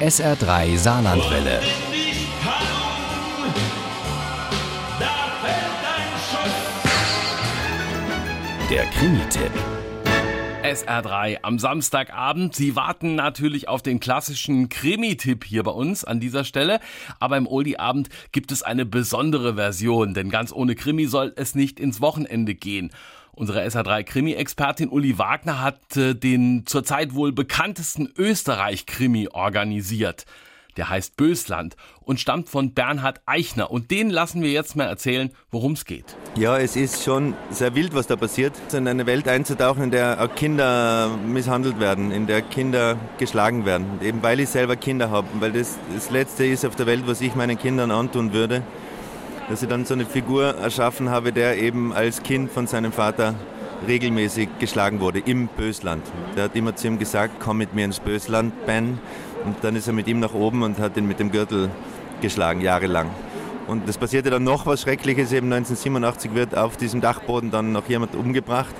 SR3 Saarlandwelle. Der Krimi-Tipp. SR3 am Samstagabend. Sie warten natürlich auf den klassischen Krimi-Tipp hier bei uns an dieser Stelle. Aber im Oldie-Abend gibt es eine besondere Version, denn ganz ohne Krimi soll es nicht ins Wochenende gehen. Unsere SR3-Krimi-Expertin Uli Wagner hat äh, den zurzeit wohl bekanntesten Österreich-Krimi organisiert. Der heißt Bösland und stammt von Bernhard Eichner. Und den lassen wir jetzt mal erzählen, worum es geht. Ja, es ist schon sehr wild, was da passiert. In eine Welt einzutauchen, in der Kinder misshandelt werden, in der Kinder geschlagen werden. Eben weil ich selber Kinder habe. Weil das das Letzte ist auf der Welt, was ich meinen Kindern antun würde. Dass ich dann so eine Figur erschaffen habe, der eben als Kind von seinem Vater regelmäßig geschlagen wurde im Bösland. Der hat immer zu ihm gesagt, komm mit mir ins Bösland, Ben. Und dann ist er mit ihm nach oben und hat ihn mit dem Gürtel geschlagen, jahrelang. Und es passierte dann noch was Schreckliches, eben 1987 wird auf diesem Dachboden dann noch jemand umgebracht.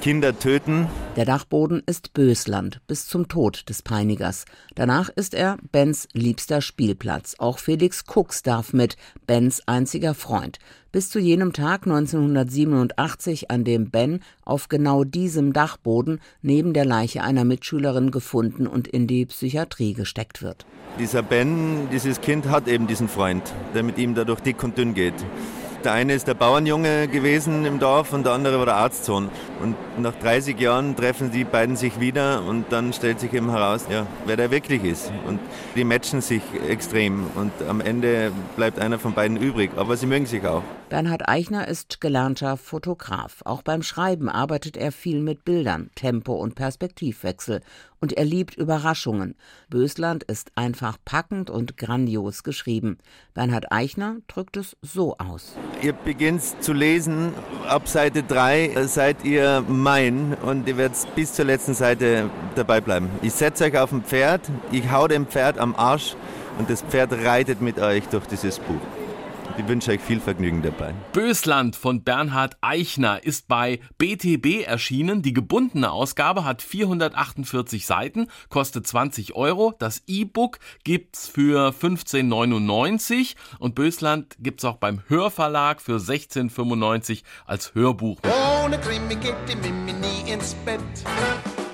Kinder töten. Der Dachboden ist Bösland bis zum Tod des Peinigers. Danach ist er Bens liebster Spielplatz. Auch Felix Kux darf mit, Bens einziger Freund. Bis zu jenem Tag 1987, an dem Ben auf genau diesem Dachboden neben der Leiche einer Mitschülerin gefunden und in die Psychiatrie gesteckt wird. Dieser Ben, dieses Kind hat eben diesen Freund, der mit ihm da durch dick und dünn geht. Der eine ist der Bauernjunge gewesen im Dorf und der andere war der Arztsohn. Und nach 30 Jahren treffen die beiden sich wieder und dann stellt sich eben heraus, ja, wer der wirklich ist. Und die matchen sich extrem und am Ende bleibt einer von beiden übrig, aber sie mögen sich auch. Bernhard Eichner ist gelernter Fotograf. Auch beim Schreiben arbeitet er viel mit Bildern, Tempo und Perspektivwechsel. Und er liebt Überraschungen. Bösland ist einfach packend und grandios geschrieben. Bernhard Eichner drückt es so aus. Ihr beginnt zu lesen, ab Seite 3 seid ihr mein und ihr werdet bis zur letzten Seite dabei bleiben. Ich setze euch auf ein Pferd, ich hau dem Pferd am Arsch und das Pferd reitet mit euch durch dieses Buch. Ich wünsche euch viel Vergnügen dabei. Bösland von Bernhard Eichner ist bei BTB erschienen. Die gebundene Ausgabe hat 448 Seiten, kostet 20 Euro. Das E-Book gibt's für 15,99 und Bösland gibt's auch beim Hörverlag für 16,95 als Hörbuch. Ohne Krimi geht die Mimi nie ins Bett.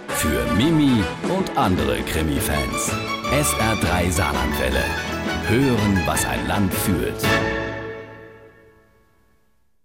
Für Mimi und andere Krimi-Fans. SR3 Saarlandwelle. Hören, was ein Land fühlt.